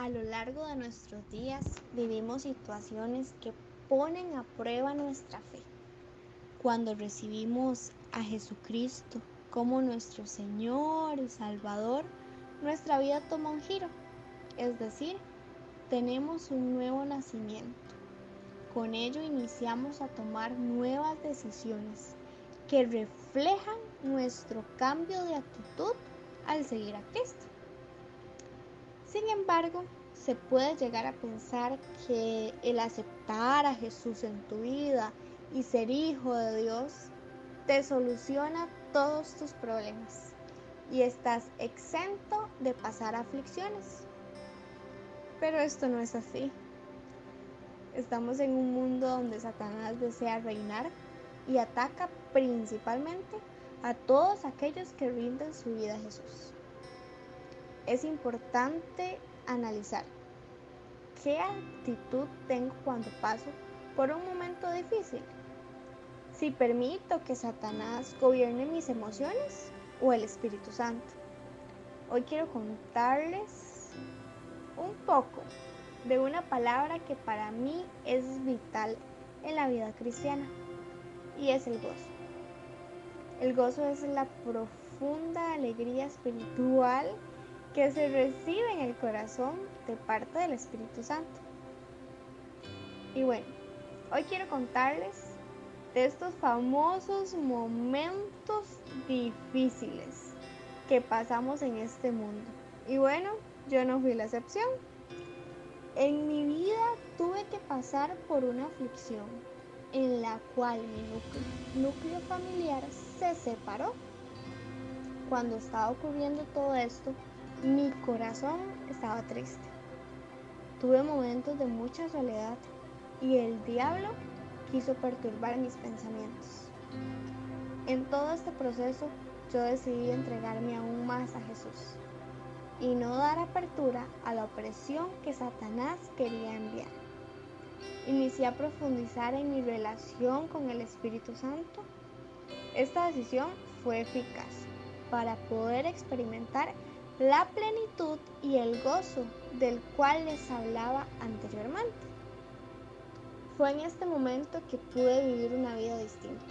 A lo largo de nuestros días vivimos situaciones que ponen a prueba nuestra fe. Cuando recibimos a Jesucristo como nuestro Señor y Salvador, nuestra vida toma un giro, es decir, tenemos un nuevo nacimiento. Con ello iniciamos a tomar nuevas decisiones que reflejan nuestro cambio de actitud al seguir a Cristo. Sin embargo, se puede llegar a pensar que el aceptar a Jesús en tu vida y ser hijo de Dios te soluciona todos tus problemas y estás exento de pasar aflicciones. Pero esto no es así. Estamos en un mundo donde Satanás desea reinar y ataca principalmente a todos aquellos que rinden su vida a Jesús es importante analizar qué actitud tengo cuando paso por un momento difícil. Si permito que Satanás gobierne mis emociones o el Espíritu Santo. Hoy quiero contarles un poco de una palabra que para mí es vital en la vida cristiana y es el gozo. El gozo es la profunda alegría espiritual que se recibe en el corazón de parte del Espíritu Santo. Y bueno, hoy quiero contarles de estos famosos momentos difíciles que pasamos en este mundo. Y bueno, yo no fui la excepción. En mi vida tuve que pasar por una aflicción en la cual mi núcleo, familiar se separó. Cuando estaba ocurriendo todo esto, mi corazón estaba triste. Tuve momentos de mucha soledad y el diablo quiso perturbar mis pensamientos. En todo este proceso yo decidí entregarme aún más a Jesús y no dar apertura a la opresión que Satanás quería enviar. Inicié a profundizar en mi relación con el Espíritu Santo. Esta decisión fue eficaz para poder experimentar la plenitud y el gozo del cual les hablaba anteriormente. Fue en este momento que pude vivir una vida distinta.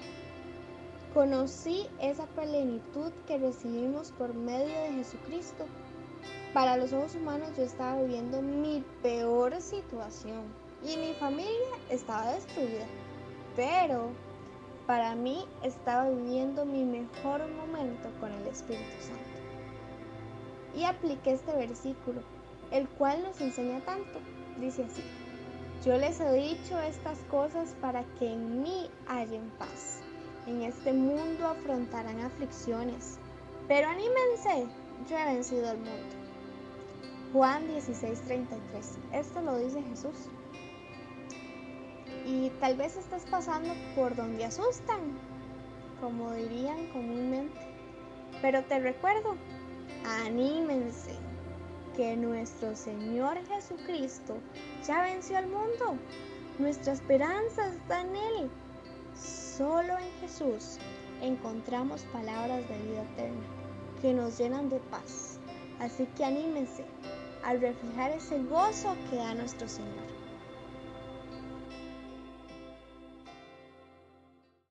Conocí esa plenitud que recibimos por medio de Jesucristo. Para los ojos humanos yo estaba viviendo mi peor situación y mi familia estaba destruida. Pero para mí estaba viviendo mi mejor momento con el Espíritu Santo y apliqué este versículo, el cual nos enseña tanto. Dice así, yo les he dicho estas cosas para que en mí hallen paz. En este mundo afrontarán aflicciones, pero anímense, yo he vencido al mundo. Juan 16:33, esto lo dice Jesús. Y tal vez estés pasando por donde asustan, como dirían comúnmente. Pero te recuerdo anímense, que nuestro Señor Jesucristo ya venció al mundo. Nuestra esperanza está en Él. Solo en Jesús encontramos palabras de vida eterna que nos llenan de paz. Así que anímense a reflejar ese gozo que da nuestro Señor.